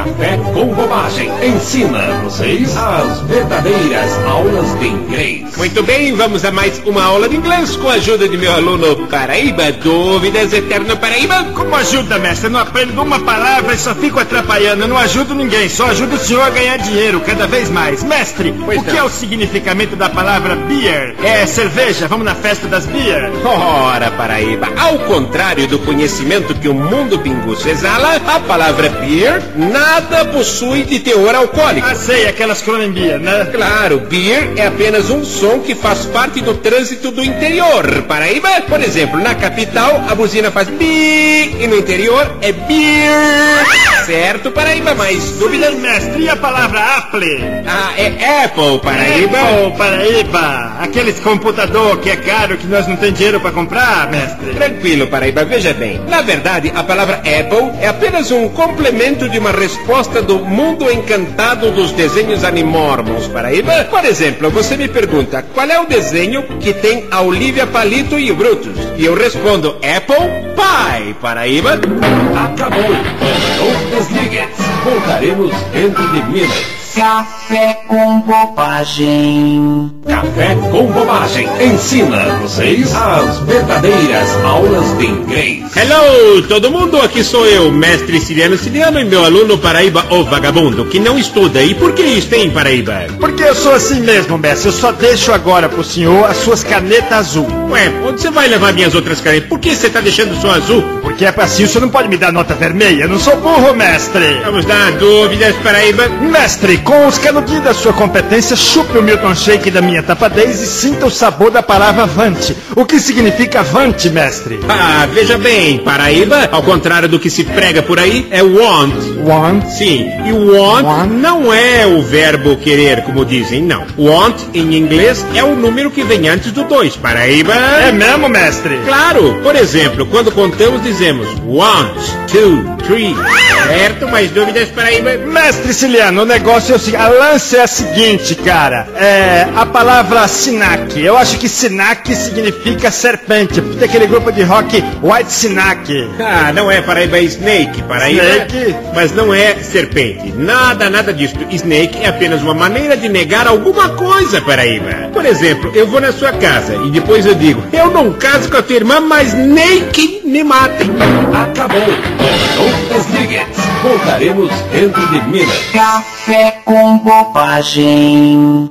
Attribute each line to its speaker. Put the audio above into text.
Speaker 1: Café com Bobagem ensina vocês as verdadeiras aulas de inglês.
Speaker 2: Muito bem, vamos a mais uma aula de inglês com a ajuda de meu aluno Paraíba. Dúvidas, Eterno Paraíba?
Speaker 3: Como ajuda, mestre? Eu não aprendo uma palavra e só fico atrapalhando. Eu não ajudo ninguém, só ajudo o senhor a ganhar dinheiro cada vez mais. Mestre,
Speaker 2: Pois
Speaker 3: o que
Speaker 2: não.
Speaker 3: é o significamento da palavra beer? É cerveja? Vamos na festa das beer?
Speaker 2: Ora, Paraíba, ao contrário do conhecimento que o mundo pinguço exala, a palavra beer nada possui de teor alcoólico.
Speaker 3: Ah, sei, aquelas Cronenbeer, né?
Speaker 2: Claro, beer é apenas um som que faz parte do trânsito do interior. Paraíba, por exemplo, na capital a buzina faz bi e no interior é beer. Certo, Paraíba? Mais dúvidas?
Speaker 3: Mestre, e a palavra Apple?
Speaker 2: Ah, é Apple, Paraíba.
Speaker 3: Apple, Paraíba. Aqueles computador que é caro, que nós não tem dinheiro para comprar, mestre.
Speaker 2: Tranquilo, Paraíba, veja bem. Na verdade, a palavra Apple é apenas um complemento de uma resposta do mundo encantado dos desenhos animormos, Paraíba. Por exemplo, você me pergunta qual é o desenho que tem a Olivia Palito e o Brutus? E eu respondo Apple Pie, Paraíba.
Speaker 1: Acabou. Não desligue. Voltaremos dentro de minutos.
Speaker 4: Café com bobagem.
Speaker 1: Café com Bobagem ensina vocês as verdadeiras aulas de inglês.
Speaker 2: Hello, todo mundo, aqui sou eu, mestre Siriano Siriano e meu aluno Paraíba, o vagabundo, que não estuda. E por que isso tem, Paraíba?
Speaker 3: Porque eu sou assim mesmo, mestre. Eu só deixo agora pro senhor as suas canetas azul.
Speaker 2: Ué, onde você vai levar minhas outras canetas? Por que você tá deixando só azul?
Speaker 3: Porque é pra assim, o senhor não pode me dar nota vermelha. Eu não sou burro, mestre.
Speaker 2: Vamos dar dúvidas, Paraíba.
Speaker 3: Mestre, com os canudinhos da sua competência, chupe o Milton Shake da minha tapadez e sinta o sabor da palavra avante. O que significa avante, mestre?
Speaker 2: Ah, veja bem, Paraíba, ao contrário do que se prega por aí, é want.
Speaker 3: Want?
Speaker 2: Sim, e want,
Speaker 3: Want?
Speaker 2: não é o verbo querer, como dizem, não. Want, em inglês, é o número que vem antes do dois. Paraíba...
Speaker 3: É mesmo, mestre?
Speaker 2: Claro, por exemplo, quando contamos dizemos one, two, three. Certo? Mais dúvidas, Paraíba?
Speaker 3: Mestre Ciliano, o negócio é o seguinte, a lance é a seguinte, cara. É a palavra Sinac. Eu acho que Sinac significa serpente. Tem aquele grupo de rock White Sinac.
Speaker 2: Ah, não é Paraíba, é Snake, Paraíba.
Speaker 3: Snake?
Speaker 2: Mas não é serpente. Nada, nada disso. Snake é apenas uma maneira de negar alguma coisa, Paraíba. Por exemplo, eu vou na sua casa e depois eu digo, eu não caso com a tua irmã, mas nem que me matem.
Speaker 1: Acabou. Não. Voltaremos dentro de minutos.
Speaker 4: Café com bobagem.